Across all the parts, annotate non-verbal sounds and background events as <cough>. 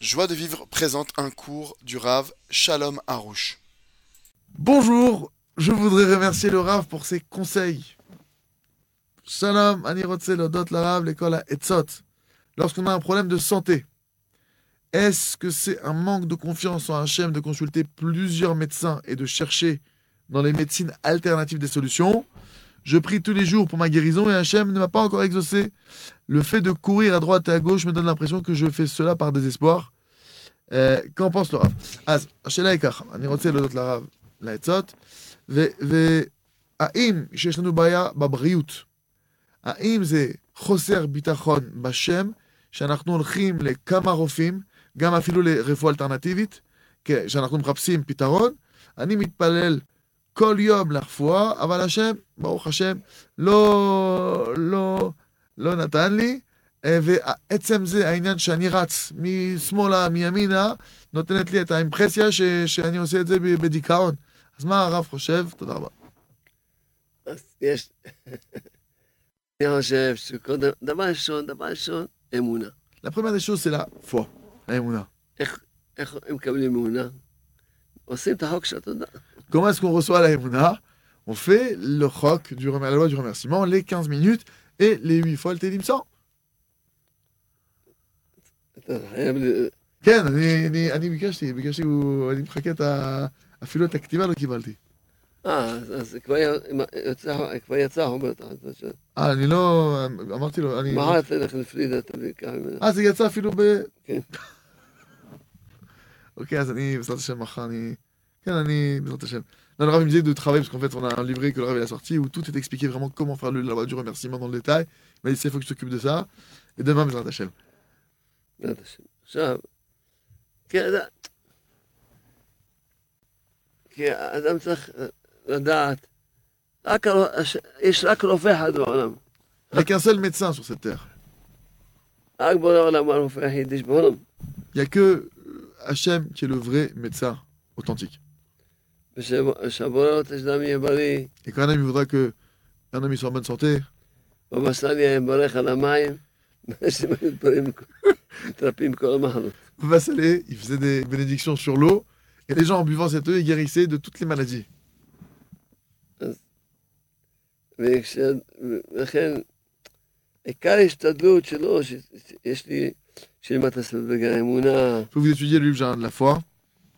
Joie de vivre présente un cours du Rav Shalom Harouche. Bonjour, je voudrais remercier le Rav pour ses conseils. Shalom, ani rotse lodot la Rav, l'école à Etzot. Lorsqu'on a un problème de santé, est-ce que c'est un manque de confiance en Hachem de consulter plusieurs médecins et de chercher dans les médecines alternatives des solutions? Je prie tous les jours pour ma guérison et Hachem ne m'a pas encore exaucé. Le fait de courir à droite et à gauche me donne l'impression que je fais cela par désespoir. Euh, Qu'en pense le Rav אז השאלה היא ככה, אני רוצה להודות לרב לעצות, והאם שיש לנו בעיה בבריאות, האם זה חוסר ביטחון בשם, שאנחנו הולכים לכמה רופאים, גם אפילו לרפואה אלטרנטיבית, כן, שאנחנו מחפשים פתרון, אני מתפלל כל יום לרפואה, אבל השם, ברוך השם, לא, לא, לא נתן לי, אה, ועצם זה העניין שאני רץ משמאלה, מימינה, נותנת לי את האימפרסיה ש, שאני עושה את זה בדיכאון. אז מה הרב חושב? תודה רבה. אז יש... <laughs> אני חושב שקודם, דבר ראשון, דבר ראשון, אמונה. Choses, c'est la foi, la émouna. איך, איך הם מקבלים אמונה? Comment est-ce qu'on reçoit la émouna On fait le roc, du, rem- la loi du remerciement, les 15 minutes et les 8 fois le télim 100. אתה חייב... ל- כן, אני, אני, אני ביקשתי, ביקשתי, הוא- אני מחכה את ה... אפילו את הכתיבה לא קיבלתי. אה, אז- אז כבר יצא, כבר יצא, הוא אומר, אתה- אתה- אה, אני לא... אמרתי לו, אני... מחר תלך לפרידה, תביא ככה ממנה. אה, זה יצא אפילו ב... כן. ok, אז אני, בעזרת השם, מחר אני... כן, אני, בעזרת השם. Non, le Rav il me disait de travailler, parce qu'en fait, on a un livret que le Rav il a sorti où tout est expliqué vraiment comment faire le, la loi du remerciement dans le détail. Il m'a dit, il faut que je t'occupe de ça. Et demain, בעזרת השם. בעזרת השם. עכשיו, כי אדם... כי האדם צריך לדעת, רק הר- הש- יש רק רופא אחד בעולם. Il n'y a qu'un seul médecin sur cette terre. רק בורא עולם הוא הרופא היחידי שבעולם. Il n'y a que euh, Hachem qui est le vrai médecin authentique. Et quand un ami voudra que un ami soit en bonne santé, <laughs> <laughs> il faisait des bénédictions sur l'eau, et les gens en buvant cette eau, ils guérissaient de toutes les maladies. וכש- ולכן, עיקר ההשתדלות שלו, שיש לי, שילמד את הספר בגן האמונה, Il faut que vous étudiez le livre Jardin de la foi.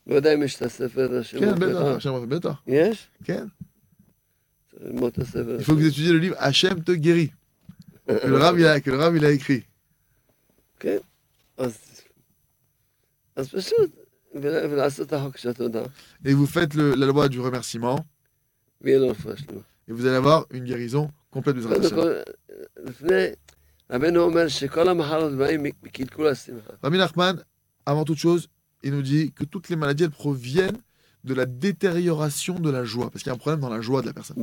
לא יודע אם יש את הספר השם. כן, בטח, Hachem בטח, יש? כן. צריך ללמוד את הספר. Il faut que vous étudiez le livre Hachem te guérit, que le Rav il a, que le Rav, il a écrit. אז, אז פשוט, ול- ולעשות את החוק של התודה, Et vous faites le- la loi du remerciement, ויהיה לו רפואה שלמה. et vous allez avoir une guérison complète de Rabbi Nachman, avant toute chose, il nous dit que toutes les maladies elles proviennent de la détérioration de la joie, parce qu'il y a un problème dans la joie de la personne.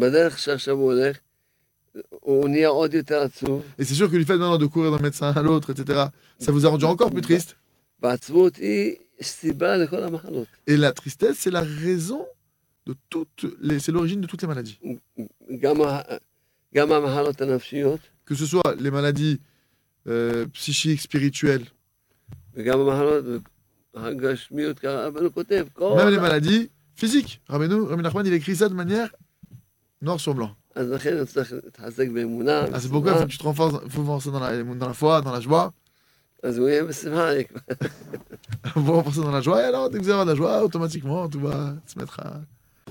Et c'est sûr que le fait maintenant de courir d'un médecin à l'autre, etc., ça vous a rendu encore plus triste? Et la tristesse, c'est la raison toutes les, c'est l'origine de toutes les maladies. Que ce soit les maladies euh, psychiques, spirituelles. Même les maladies physiques. Rabbeinu, Rabbi il écrit ça de manière noir sur blanc. Ah, c'est pourquoi faut que tu te renforces, dans la, dans la foi, dans la joie. <laughs> Vous renforcer dans la joie, et alors dès que vous avez de la joie, automatiquement, tout va se mettre à.